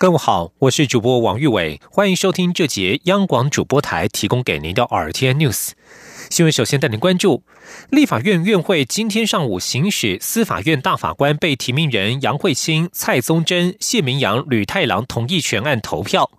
各位好，我是主播王玉伟，欢迎收听这节央广主播台提供给您的 RTN News 新闻。首先带您关注。立法院院会今天上午行使司法院大法官被提名人杨慧清、蔡宗珍、谢明阳、吕太郎同意全案投票。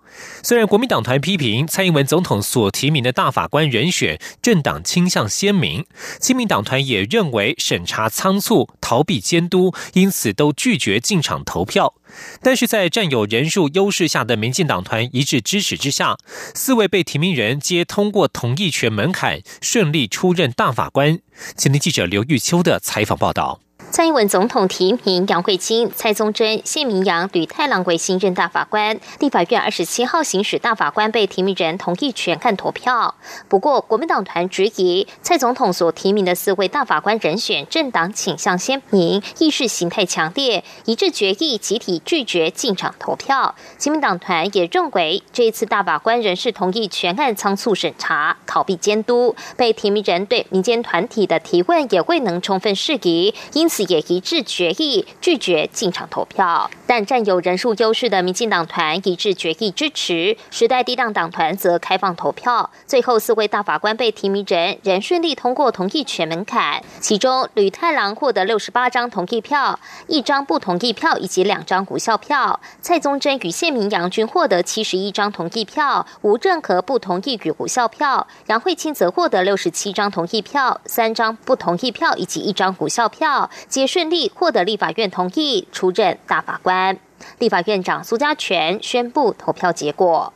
虽然国民党团批评蔡英文总统所提名的大法官人选政党倾向鲜明，亲民党团也认为审查仓促、逃避监督，因此都拒绝进场投票。但是在占有人数优势下的民进党团一致支持之下，四位被提名人皆通过同意权门槛，顺利出任大法官。今天记者刘玉秋的采访报道。蔡英文总统提名杨惠清、蔡宗珍、谢明阳、吕太郎为新任大法官。立法院二十七号行使大法官被提名人同意权看投票。不过，国民党团质疑蔡总统所提名的四位大法官人选政党倾向鲜明、意识形态强烈，一致决议集体拒绝进场投票。亲民党团也认为这一次大法官人事同意全案仓促审查、逃避监督，被提名人对民间团体的提问也未能充分释疑，因此。也一致决议拒绝进场投票，但占有人数优势的民进党团一致决议支持，时代低档党团则开放投票。最后四位大法官被提名人仍顺利通过同意权门槛，其中吕太郎获得六十八张同意票，一张不同意票以及两张无效票；蔡宗珍与谢明阳均获得七十一张同意票，无任何不同意与无效票；杨慧清则获得六十七张同意票，三张不同意票以及一张无效票。皆顺利获得立法院同意出任大法官。立法院长苏家全宣布投票结果：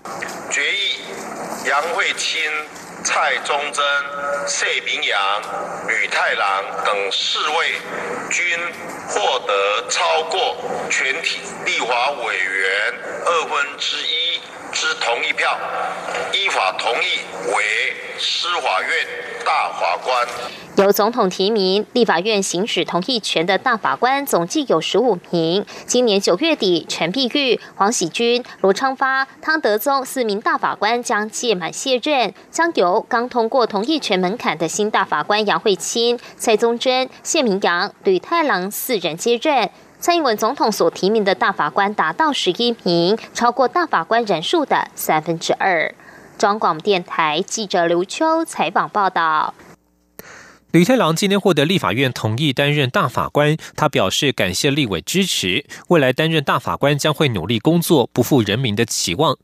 决议杨惠清、蔡宗珍、谢明阳、吕太郎等四位均获得超过全体立法委员二分之一之同意票，依法同意为司法院大法官。由总统提名、立法院行使同意权的大法官总计有十五名。今年九月底，陈碧玉、黄喜君、罗昌发、汤德宗四名大法官将届满卸任，将由刚通过同意权门槛的新大法官杨慧清、蔡宗珍、谢明阳、吕太郎四人接任。蔡英文总统所提名的大法官达到十一名，超过大法官人数的三分之二。中广电台记者刘秋采访报道。吕太郎今天获得立法院同意担任大法官，他表示感谢立委支持，未来担任大法官将会努力工作，不负人民的期望。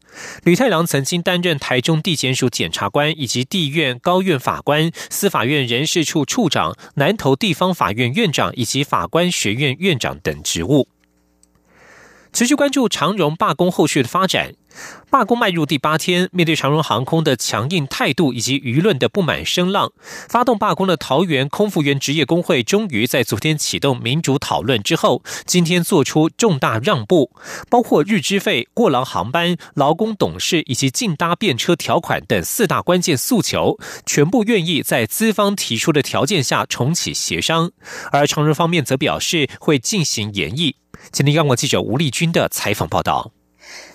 吕太郎曾经担任台中地检署检察官，以及地院高院法官、司法院人事处处长、南投地方法院院长以及法官学院院长等职务。持续关注长荣罢工后续的发展。罢工迈入第八天，面对长荣航空的强硬态度以及舆论的不满声浪，发动罢工的桃园空服员职业工会终于在昨天启动民主讨论之后，今天做出重大让步，包括日资费、过劳航班、劳工董事以及竞搭便车条款等四大关键诉求，全部愿意在资方提出的条件下重启协商，而长荣方面则表示会进行演绎。今天，央广记者吴丽君的采访报道。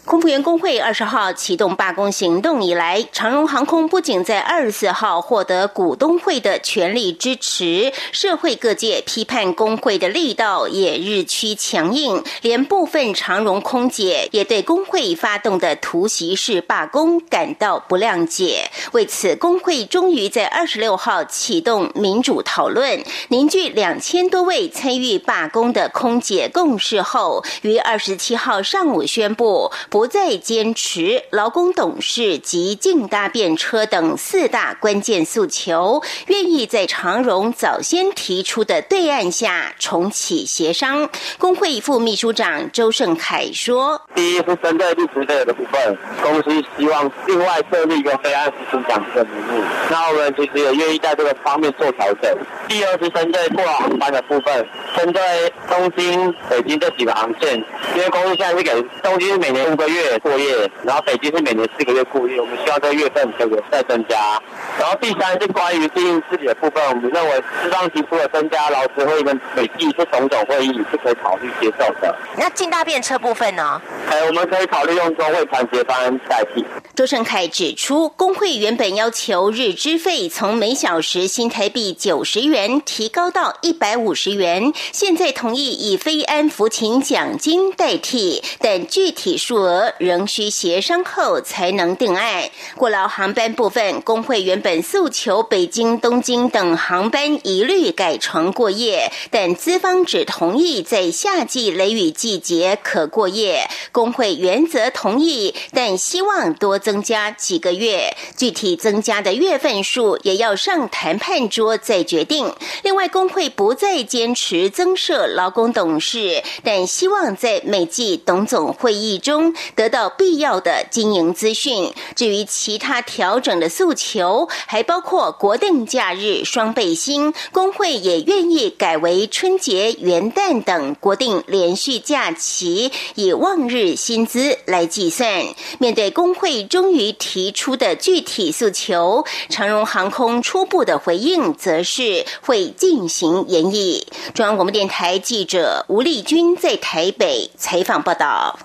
空服员工会二十号启动罢工行动以来，长荣航空不仅在二十四号获得股东会的全力支持，社会各界批判工会的力道也日趋强硬，连部分长荣空姐也对工会发动的突袭式罢工感到不谅解。为此，工会终于在二十六号启动民主讨论，凝聚两千多位参与罢工的空姐共识后，于二十七号上午宣布。不再坚持劳工董事及竞搭便车等四大关键诉求，愿意在长荣早先提出的对岸下重启协商。工会副秘书长周胜凯说：“第一是针对历史费的部分，公司希望另外设立一个非按时讲的名目，那我们其实也愿意在这个方面做调整。第二是针对过航班的部分，针对东京、北京这几个航线，因为公司现在是给东京每年五个。”月过夜，然后北京是每年四个月过夜，我们希望这个月份可以再增加。然后第三是关于经营自己的部分，我们认为适当提出的增加劳资会跟美季这种种会议是可以考虑接受的。那进大便车部分呢？哎，我们可以考虑用中会团结方案代替。周胜凯指出，工会原本要求日资费从每小时新台币九十元提高到一百五十元，现在同意以非安抚勤奖金代替，但具体数额仍需协商后才能定案。过劳航班部分，工会原本本诉求北京、东京等航班一律改床过夜，但资方只同意在夏季雷雨季节可过夜。工会原则同意，但希望多。增加几个月，具体增加的月份数也要上谈判桌再决定。另外，工会不再坚持增设劳工董事，但希望在每季董总会议中得到必要的经营资讯。至于其他调整的诉求，还包括国定假日双倍薪，工会也愿意改为春节、元旦等国定连续假期，以望日薪资来计算。面对工会。终于提出的具体诉求，长荣航空初步的回应则是会进行研议。中央广播电台记者吴丽君在台北采访报道。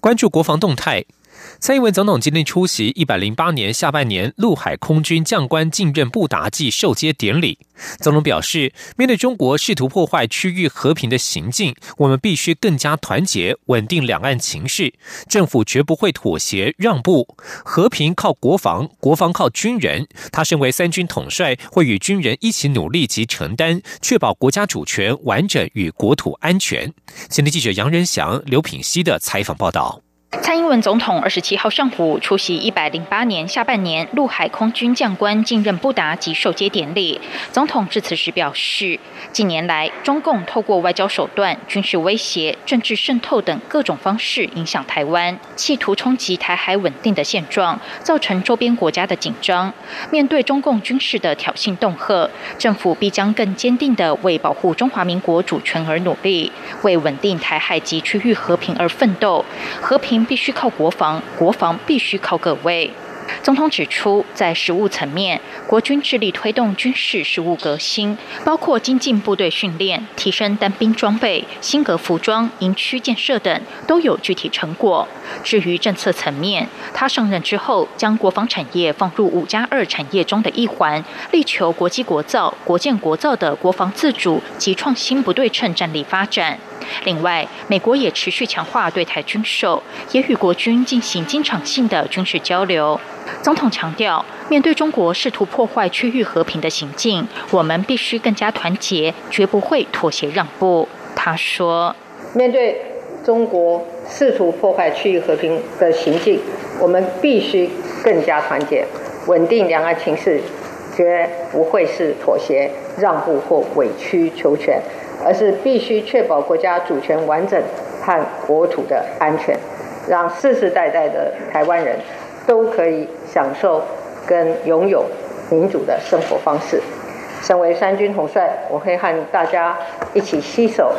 关注国防动态。蔡英文总统今天出席一百零八年下半年陆海空军将官进任布达季授阶典礼。总统表示，面对中国试图破坏区域和平的行径，我们必须更加团结，稳定两岸情势。政府绝不会妥协让步。和平靠国防，国防靠军人。他身为三军统帅，会与军人一起努力及承担，确保国家主权完整与国土安全。今天记者杨仁祥、刘品熙的采访报道。蔡英文总统二十七号上午出席一百零八年下半年陆海空军将官进任布达及授阶典礼。总统致辞时表示，近年来中共透过外交手段、军事威胁、政治渗透等各种方式影响台湾，企图冲击台海稳定的现状，造成周边国家的紧张。面对中共军事的挑衅恫吓，政府必将更坚定地为保护中华民国主权而努力，为稳定台海及区域和平而奋斗。和平。必须靠国防，国防必须靠各位。总统指出，在实务层面，国军致力推动军事实务革新，包括精进部队训练、提升单兵装备、新格服装、营区建设等，都有具体成果。至于政策层面，他上任之后，将国防产业放入五加二产业中的一环，力求国际国造、国建国造的国防自主及创新不对称战力发展。另外，美国也持续强化对台军售，也与国军进行经常性的军事交流。总统强调，面对中国试图破坏区域和平的行径，我们必须更加团结，绝不会妥协让步。他说：“面对中国试图破坏区域和平的行径，我们必须更加团结，稳定两岸情势，绝不会是妥协让步或委曲求全。”而是必须确保国家主权完整和国土的安全，让世世代代的台湾人都可以享受跟拥有民主的生活方式。身为三军统帅，我会和大家一起携手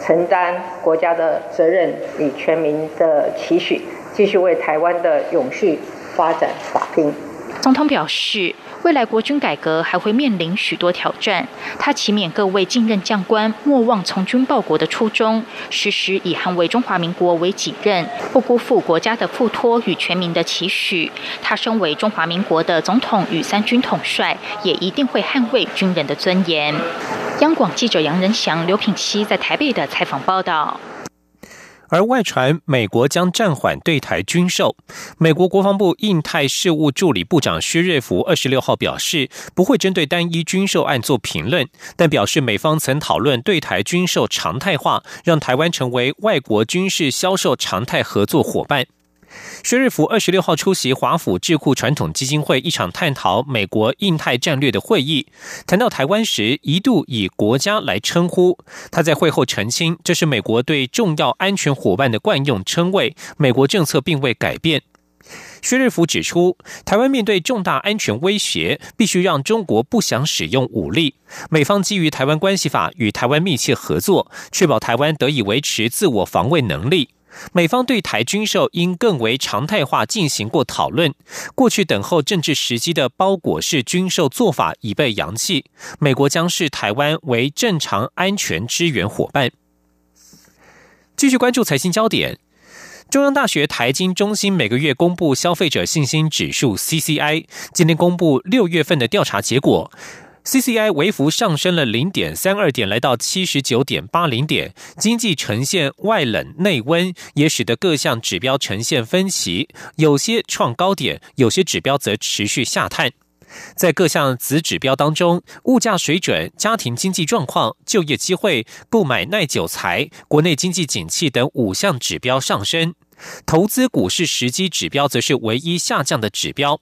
承担国家的责任与全民的期许，继续为台湾的永续发展打拼。总统表示。未来国军改革还会面临许多挑战，他祈勉各位近任将官莫忘从军报国的初衷，时时以捍卫中华民国为己任，不辜负国家的付托与全民的期许。他身为中华民国的总统与三军统帅，也一定会捍卫军人的尊严。央广记者杨仁祥、刘品熙在台北的采访报道。而外传美国将暂缓对台军售，美国国防部印太事务助理部长薛瑞福二十六号表示，不会针对单一军售案做评论，但表示美方曾讨论对台军售常态化，让台湾成为外国军事销售常态合作伙伴。薛瑞福二十六号出席华府智库传统基金会一场探讨美国印太战略的会议，谈到台湾时一度以国家来称呼。他在会后澄清，这是美国对重要安全伙伴的惯用称谓，美国政策并未改变。薛瑞福指出，台湾面对重大安全威胁，必须让中国不想使用武力。美方基于《台湾关系法》与台湾密切合作，确保台湾得以维持自我防卫能力。美方对台军售应更为常态化进行过讨论。过去等候政治时机的包裹式军售做法已被扬弃。美国将视台湾为正常安全支援伙伴。继续关注财经焦点。中央大学台经中心每个月公布消费者信心指数 （CCI），今天公布六月份的调查结果，CCI 微幅上升了零点三二点，来到七十九点八零点。经济呈现外冷内温，也使得各项指标呈现分歧，有些创高点，有些指标则持续下探。在各项子指标当中，物价水准、家庭经济状况、就业机会、购买耐久财、国内经济景气等五项指标上升，投资股市时机指标则是唯一下降的指标。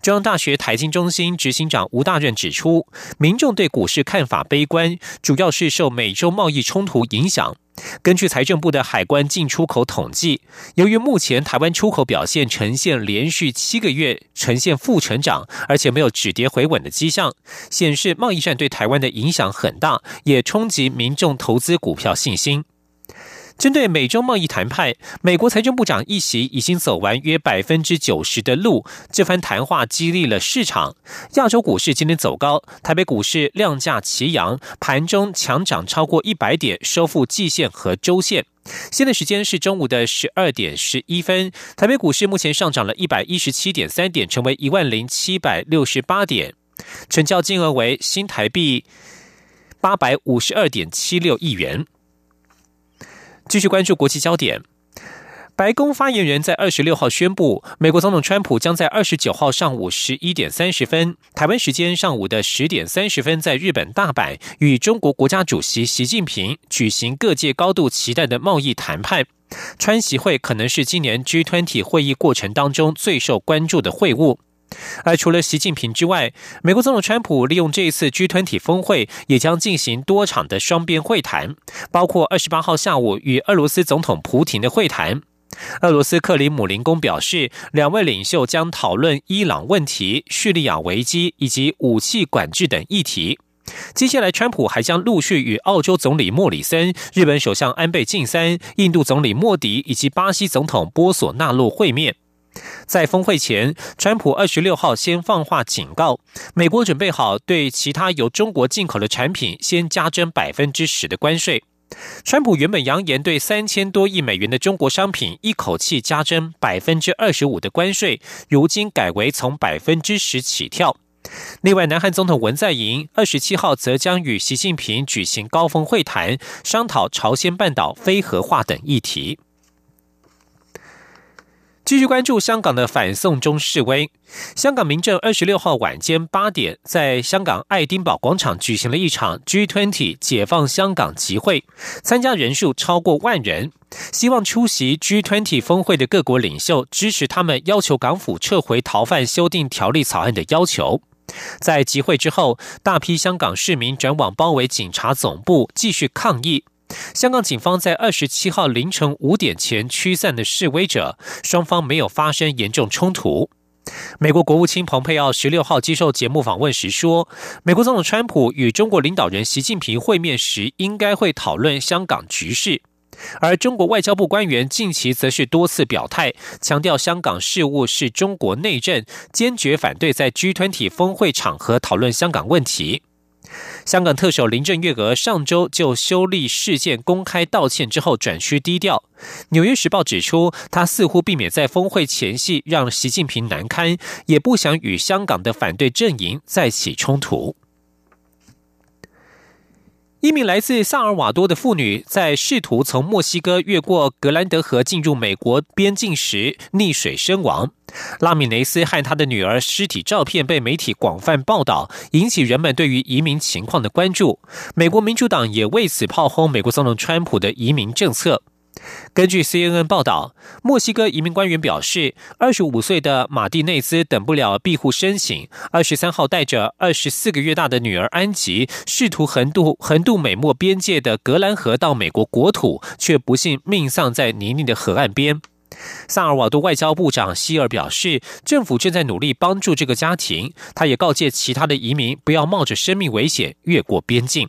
中央大学财经中心执行长吴大任指出，民众对股市看法悲观，主要是受美洲贸易冲突影响。根据财政部的海关进出口统计，由于目前台湾出口表现呈现连续七个月呈现负成长，而且没有止跌回稳的迹象，显示贸易战对台湾的影响很大，也冲击民众投资股票信心。针对美中贸易谈判，美国财政部长一席已经走完约百分之九十的路。这番谈话激励了市场，亚洲股市今天走高，台北股市量价齐扬，盘中强涨超过一百点，收复季线和周线。现在时间是中午的十二点十一分，台北股市目前上涨了一百一十七点三点，成为一万零七百六十八点，成交金额为新台币八百五十二点七六亿元。继续关注国际焦点。白宫发言人在二十六号宣布，美国总统川普将在二十九号上午十一点三十分（台湾时间上午的十点三十分）在日本大阪与中国国家主席习近平举行各界高度期待的贸易谈判。川习会可能是今年 G20 会议过程当中最受关注的会晤。而除了习近平之外，美国总统川普利用这一次 G 团体峰会，也将进行多场的双边会谈，包括二十八号下午与俄罗斯总统普廷的会谈。俄罗斯克里姆林宫表示，两位领袖将讨论伊朗问题、叙利亚危机以及武器管制等议题。接下来，川普还将陆续与澳洲总理莫里森、日本首相安倍晋三、印度总理莫迪以及巴西总统波索纳洛会面。在峰会前，川普二十六号先放话警告，美国准备好对其他由中国进口的产品先加征百分之十的关税。川普原本扬言对三千多亿美元的中国商品一口气加征百分之二十五的关税，如今改为从百分之十起跳。另外，南韩总统文在寅二十七号则将与习近平举行高峰会谈，商讨朝鲜半岛非核化等议题。继续关注香港的反送中示威。香港民政二十六号晚间八点，在香港爱丁堡广场举行了一场 G20 解放香港集会，参加人数超过万人。希望出席 G20 峰会的各国领袖支持他们要求港府撤回逃犯修订条例草案的要求。在集会之后，大批香港市民转往包围警察总部，继续抗议。香港警方在二十七号凌晨五点前驱散的示威者，双方没有发生严重冲突。美国国务卿蓬佩奥十六号接受节目访问时说，美国总统川普与中国领导人习近平会面时，应该会讨论香港局势。而中国外交部官员近期则是多次表态，强调香港事务是中国内政，坚决反对在 G 团体峰会场合讨论香港问题。香港特首林郑月娥上周就修例事件公开道歉之后转趋低调。纽约时报指出，他似乎避免在峰会前夕让习近平难堪，也不想与香港的反对阵营再起冲突。一名来自萨尔瓦多的妇女在试图从墨西哥越过格兰德河进入美国边境时溺水身亡。拉米雷斯和他的女儿尸体照片被媒体广泛报道，引起人们对于移民情况的关注。美国民主党也为此炮轰美国总统川普的移民政策。根据 CNN 报道，墨西哥移民官员表示，二十五岁的马蒂内兹等不了庇护申请，二十三号带着二十四个月大的女儿安吉，试图横渡横渡美墨边界的格兰河到美国国土，却不幸命丧在泥泞的河岸边。萨尔瓦多外交部长希尔表示，政府正在努力帮助这个家庭。他也告诫其他的移民不要冒着生命危险越过边境。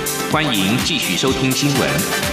欢迎继续收听新闻。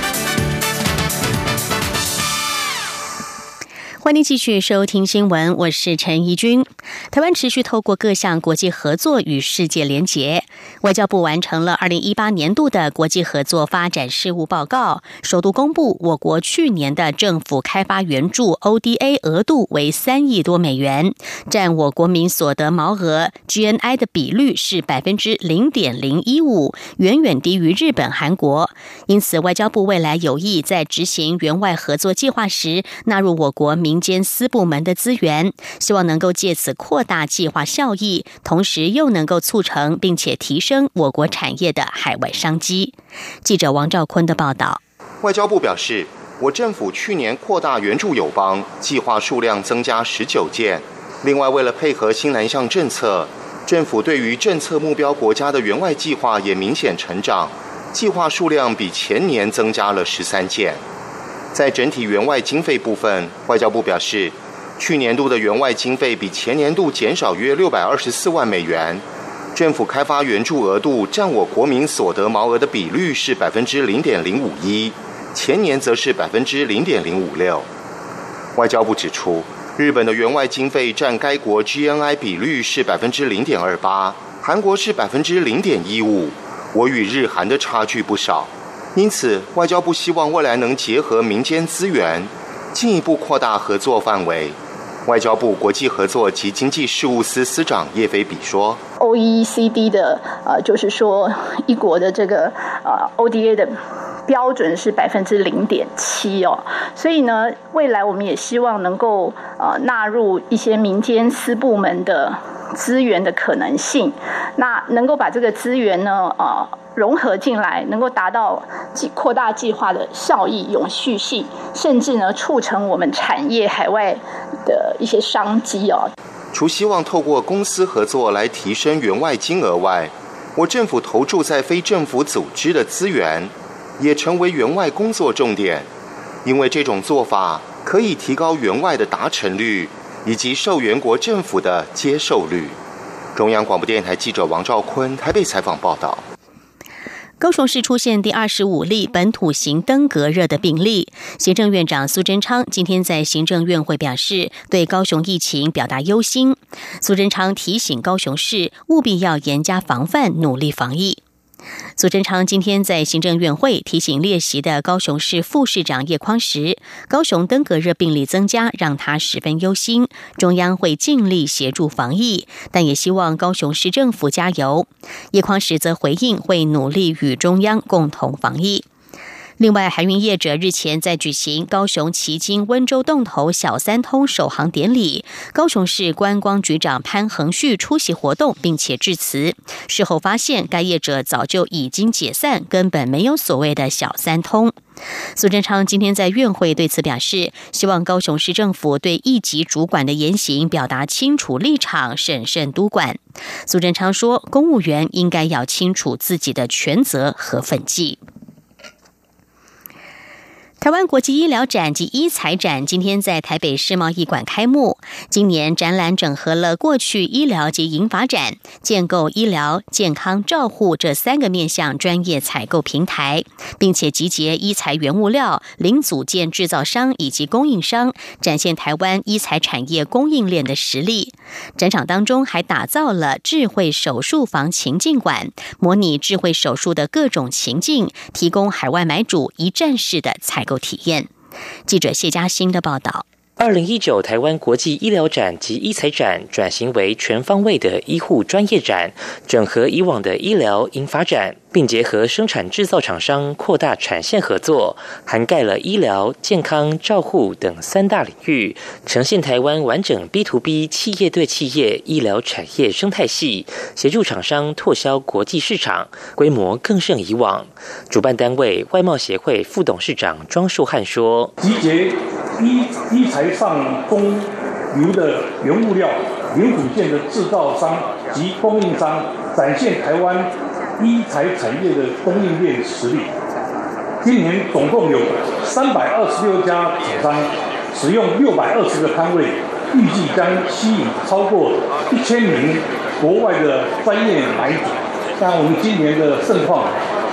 欢迎继续收听新闻，我是陈怡君。台湾持续透过各项国际合作与世界连结。外交部完成了二零一八年度的国际合作发展事务报告，首度公布我国去年的政府开发援助 ODA 额度为三亿多美元，占我国民所得毛额 GNI 的比率是百分之零点零一五，远远低于日本、韩国。因此，外交部未来有意在执行援外合作计划时，纳入我国民。间私部门的资源，希望能够借此扩大计划效益，同时又能够促成并且提升我国产业的海外商机。记者王兆坤的报道。外交部表示，我政府去年扩大援助友邦计划数量增加十九件。另外，为了配合新南向政策，政府对于政策目标国家的援外计划也明显成长，计划数量比前年增加了十三件。在整体援外经费部分，外交部表示，去年度的援外经费比前年度减少约六百二十四万美元。政府开发援助额度占我国民所得毛额的比率是百分之零点零五一，前年则是百分之零点零五六。外交部指出，日本的援外经费占该国 GNI 比率是百分之零点二八，韩国是百分之零点一五，我与日韩的差距不少。因此，外交部希望未来能结合民间资源，进一步扩大合作范围。外交部国际合作及经济事务司司长叶飞比说：“O E C D 的呃，就是说一国的这个呃 O D A 的标准是百分之零点七哦，所以呢，未来我们也希望能够呃纳入一些民间私部门的资源的可能性，那能够把这个资源呢呃。”融合进来，能够达到计扩大计划的效益、永续性，甚至呢促成我们产业海外的一些商机哦。除希望透过公司合作来提升员外金额外，我政府投注在非政府组织的资源，也成为员外工作重点。因为这种做法可以提高员外的达成率，以及受援国政府的接受率。中央广播电台记者王兆坤台北采访报道。高雄市出现第二十五例本土型登革热的病例，行政院长苏贞昌今天在行政院会表示，对高雄疫情表达忧心。苏贞昌提醒高雄市务必要严加防范，努力防疫。苏贞昌今天在行政院会提醒列席的高雄市副市长叶匡时，高雄登革热病例增加让他十分忧心。中央会尽力协助防疫，但也希望高雄市政府加油。叶匡时则回应会努力与中央共同防疫。另外，海运业者日前在举行高雄旗津温州洞头小三通首航典礼，高雄市观光局长潘恒旭出席活动，并且致辞。事后发现，该业者早就已经解散，根本没有所谓的小三通。苏贞昌今天在院会对此表示，希望高雄市政府对一级主管的言行表达清楚立场，审慎督管。苏贞昌说，公务员应该要清楚自己的权责和分际。台湾国际医疗展及医材展今天在台北世贸艺馆开幕。今年展览整合了过去医疗及银发展、建构医疗健康照护这三个面向专业采购平台，并且集结医材原物料、零组件制造商以及供应商，展现台湾医材产业供应链的实力。展场当中还打造了智慧手术房情境馆，模拟智慧手术的各种情境，提供海外买主一站式的采。够体验。记者谢佳欣的报道。二零一九台湾国际医疗展及医材展转型为全方位的医护专业展，整合以往的医疗引发展，并结合生产制造厂商扩大产线合作，涵盖了医疗、健康、照护等三大领域，呈现台湾完整 B to B 企业对企业医疗产业生态系，协助厂商拓销国际市场，规模更胜以往。主办单位外贸协会副董事长庄树汉说：“。”一一材上中游的原物料、零组件的制造商及供应商，展现台湾一材产业的供应链实力。今年总共有三百二十六家厂商使用六百二十个摊位，预计将吸引超过一千名国外的专业买主，像我们今年的盛况，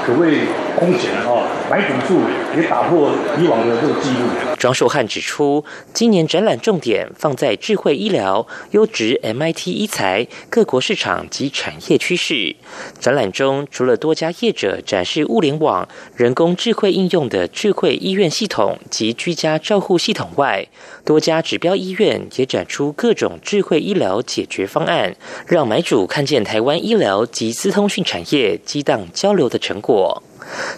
可谓空前啊，买主数也打破以往的这个记录。庄树汉指出，今年展览重点放在智慧医疗、优质 MIT 医材、各国市场及产业趋势。展览中，除了多家业者展示物联网、人工智慧应用的智慧医院系统及居家照护系统外，多家指标医院也展出各种智慧医疗解决方案，让买主看见台湾医疗及资通讯产业激荡交流的成果。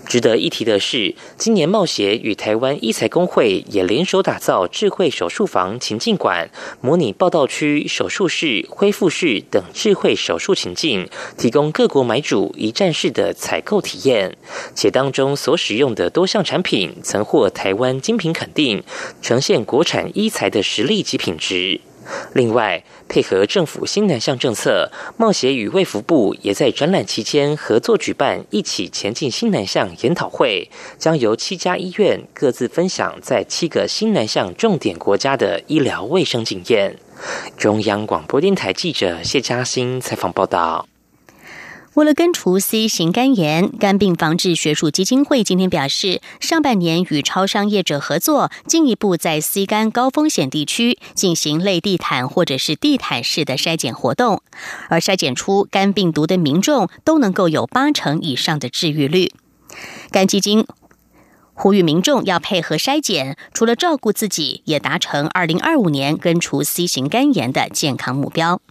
值得一提的是，今年冒协与台湾医材工会也联手打造智慧手术房情境馆，模拟报道区、手术室、恢复室等智慧手术情境，提供各国买主一站式的采购体验。且当中所使用的多项产品曾获台湾精品肯定，呈现国产医材的实力及品质。另外，配合政府新南向政策，冒协与卫福部也在展览期间合作举办“一起前进新南向”研讨会，将由七家医院各自分享在七个新南向重点国家的医疗卫生经验。中央广播电台记者谢嘉欣采访报道。为了根除 C 型肝炎，肝病防治学术基金会今天表示，上半年与超商业者合作，进一步在 C 肝高风险地区进行类地毯或者是地毯式的筛检活动，而筛检出肝病毒的民众都能够有八成以上的治愈率。肝基金呼吁民众要配合筛检，除了照顾自己，也达成二零二五年根除 C 型肝炎的健康目标。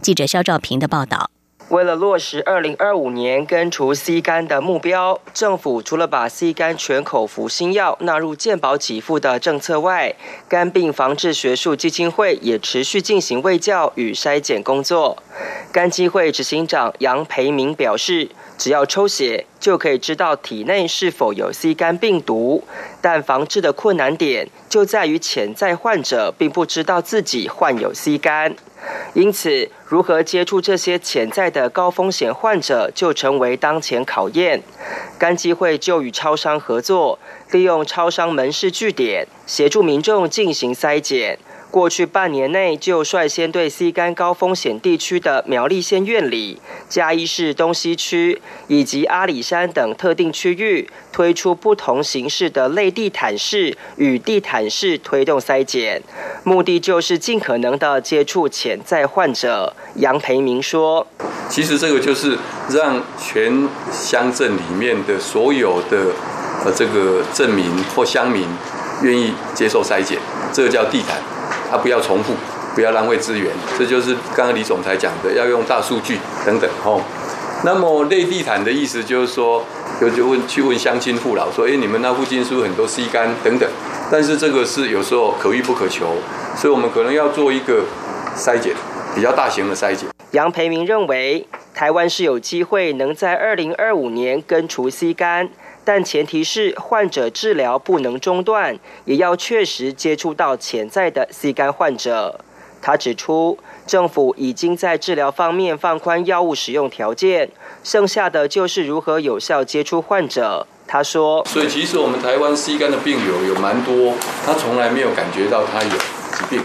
记者肖兆平的报道。为了落实二零二五年根除 C 肝的目标，政府除了把 C 肝全口服新药纳入健保给付的政策外，肝病防治学术基金会也持续进行卫教与筛检工作。肝基会执行长杨培明表示，只要抽血就可以知道体内是否有 C 肝病毒，但防治的困难点就在于潜在患者并不知道自己患有 C 肝。因此，如何接触这些潜在的高风险患者，就成为当前考验。肝基会就与超商合作，利用超商门市据点，协助民众进行筛检。过去半年内，就率先对 C 肝高风险地区的苗栗县院里、嘉义市东西区以及阿里山等特定区域，推出不同形式的类地毯式与地毯式推动筛检，目的就是尽可能的接触潜在患者。杨培明说：“其实这个就是让全乡镇里面的所有的呃这个镇民或乡民愿意接受筛检，这个叫地毯。”他不要重复，不要浪费资源，这就是刚刚李总裁讲的，要用大数据等等吼。那么内地毯的意思就是说，就就问去问乡亲父老说，哎，你们那附近是不是很多 C 干等等？但是这个是有时候可遇不可求，所以我们可能要做一个筛检，比较大型的筛检。杨培明认为，台湾是有机会能在二零二五年根除 C 干。但前提是患者治疗不能中断，也要确实接触到潜在的 C 肝患者。他指出，政府已经在治疗方面放宽药物使用条件，剩下的就是如何有效接触患者。他说：“所以其实我们台湾 C 肝的病友有蛮多，他从来没有感觉到他有疾病，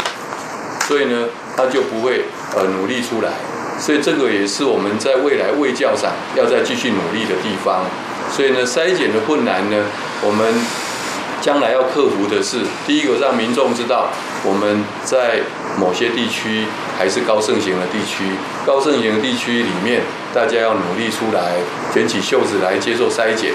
所以呢，他就不会呃努力出来。所以这个也是我们在未来卫教上要再继续努力的地方。”所以呢，筛检的困难呢，我们将来要克服的是，第一个让民众知道我们在某些地区还是高盛行的地区，高盛行的地区里面，大家要努力出来，卷起袖子来接受筛检。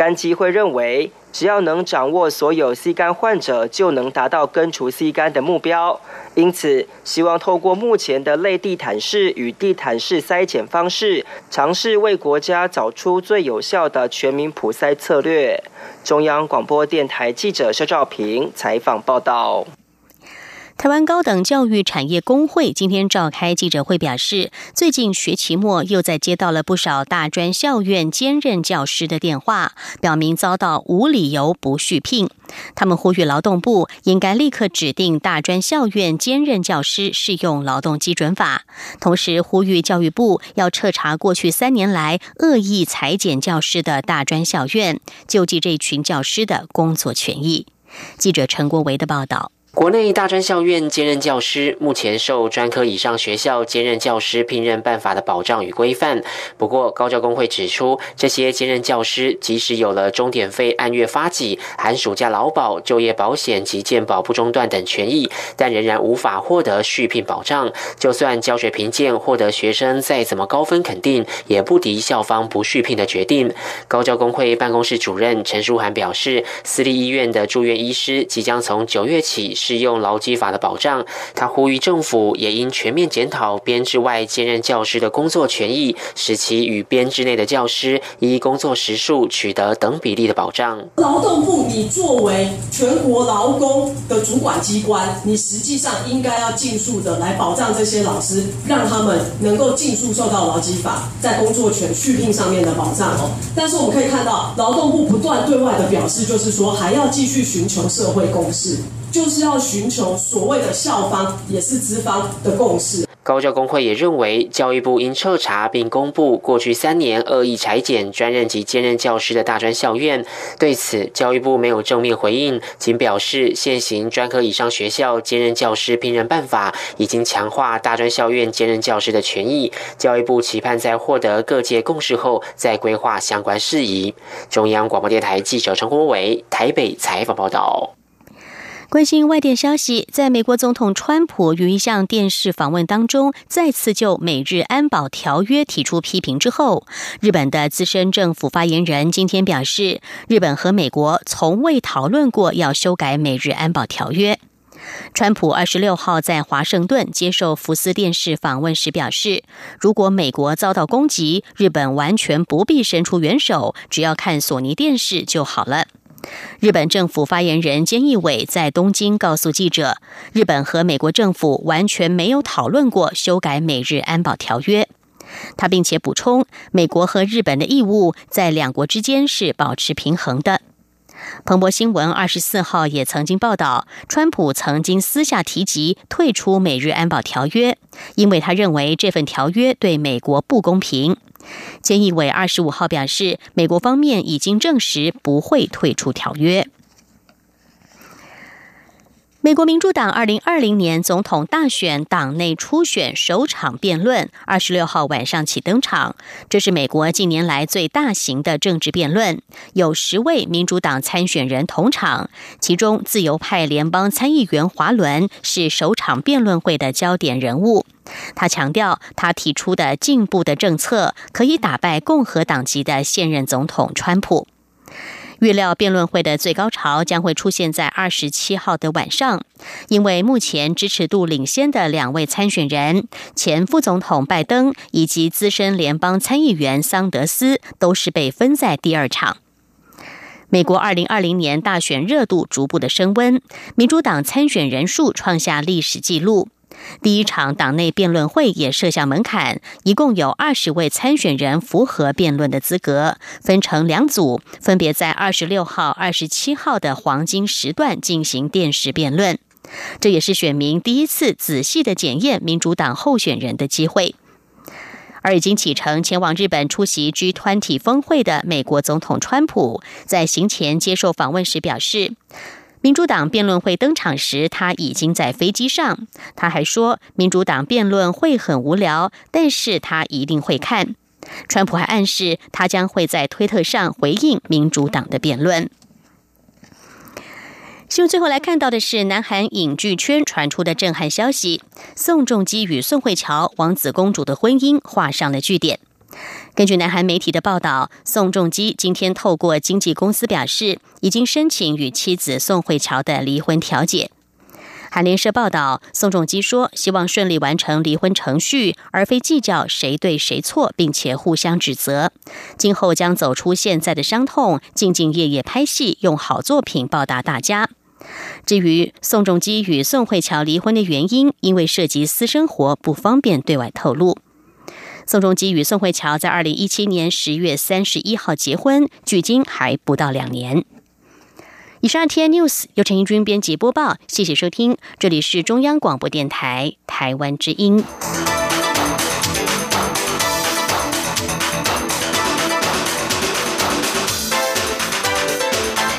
肝基会认为，只要能掌握所有 C 肝患者，就能达到根除 C 肝的目标。因此，希望透过目前的类地毯式与地毯式筛检方式，尝试为国家找出最有效的全民普筛策略。中央广播电台记者肖兆平采访报道。台湾高等教育产业工会今天召开记者会，表示，最近学期末又在接到了不少大专校院兼任教师的电话，表明遭到无理由不续聘。他们呼吁劳动部应该立刻指定大专校院兼任教师适用劳动基准法，同时呼吁教育部要彻查过去三年来恶意裁减教师的大专校院，救济这群教师的工作权益。记者陈国维的报道。国内大专校院兼任教师目前受专科以上学校兼任教师聘任办法的保障与规范。不过，高教工会指出，这些兼任教师即使有了钟点费按月发给、寒暑假劳保、就业保险及健保不中断等权益，但仍然无法获得续聘保障。就算教学评鉴获得学生再怎么高分肯定，也不敌校方不续聘的决定。高教工会办公室主任陈书涵表示，私立医院的住院医师即将从九月起。适用劳基法的保障，他呼吁政府也应全面检讨编制外兼任教师的工作权益，使其与编制内的教师依工作时数取得等比例的保障。劳动部，你作为全国劳工的主管机关，你实际上应该要尽速的来保障这些老师，让他们能够尽速受到劳基法在工作权续聘上面的保障哦。但是我们可以看到，劳动部不断对外的表示，就是说还要继续寻求社会共识。就是要寻求所谓的校方也是资方的共识。高教工会也认为，教育部应彻查并公布过去三年恶意裁减专任及兼任教师的大专校院。对此，教育部没有正面回应，仅表示现行专科以上学校兼任教师聘任办法已经强化大专校院兼任教师的权益。教育部期盼在获得各界共识后，再规划相关事宜。中央广播电台记者陈国伟台北采访报道。关心外电消息，在美国总统川普于一项电视访问当中再次就美日安保条约提出批评之后，日本的资深政府发言人今天表示，日本和美国从未讨论过要修改美日安保条约。川普二十六号在华盛顿接受福斯电视访问时表示，如果美国遭到攻击，日本完全不必伸出援手，只要看索尼电视就好了。日本政府发言人菅义伟在东京告诉记者，日本和美国政府完全没有讨论过修改美日安保条约。他并且补充，美国和日本的义务在两国之间是保持平衡的。彭博新闻二十四号也曾经报道，川普曾经私下提及退出美日安保条约，因为他认为这份条约对美国不公平。菅义伟二十五号表示，美国方面已经证实不会退出条约。美国民主党二零二零年总统大选党内初选首场辩论，二十六号晚上起登场。这是美国近年来最大型的政治辩论，有十位民主党参选人同场，其中自由派联邦参议员华伦是首场辩论会的焦点人物。他强调，他提出的进步的政策可以打败共和党籍的现任总统川普。预料辩论会的最高潮将会出现在二十七号的晚上，因为目前支持度领先的两位参选人前副总统拜登以及资深联邦参议员桑德斯都是被分在第二场。美国二零二零年大选热度逐步的升温，民主党参选人数创下历史纪录。第一场党内辩论会也设下门槛，一共有二十位参选人符合辩论的资格，分成两组，分别在二十六号、二十七号的黄金时段进行电视辩论。这也是选民第一次仔细的检验民主党候选人的机会。而已经启程前往日本出席 G20 峰会的美国总统川普，在行前接受访问时表示。民主党辩论会登场时，他已经在飞机上。他还说，民主党辩论会很无聊，但是他一定会看。川普还暗示，他将会在推特上回应民主党的辩论。新闻最后来看到的是，南韩影剧圈传出的震撼消息：宋仲基与宋慧乔王子公主的婚姻画上了句点。根据南韩媒体的报道，宋仲基今天透过经纪公司表示，已经申请与妻子宋慧乔的离婚调解。韩联社报道，宋仲基说，希望顺利完成离婚程序，而非计较谁对谁错，并且互相指责。今后将走出现在的伤痛，兢兢业业拍戏，用好作品报答大家。至于宋仲基与宋慧乔离婚的原因，因为涉及私生活，不方便对外透露。宋仲基与宋慧乔在二零一七年十月三十一号结婚，距今还不到两年。以上 T N News 由陈英军编辑播报，谢谢收听，这里是中央广播电台台湾之音。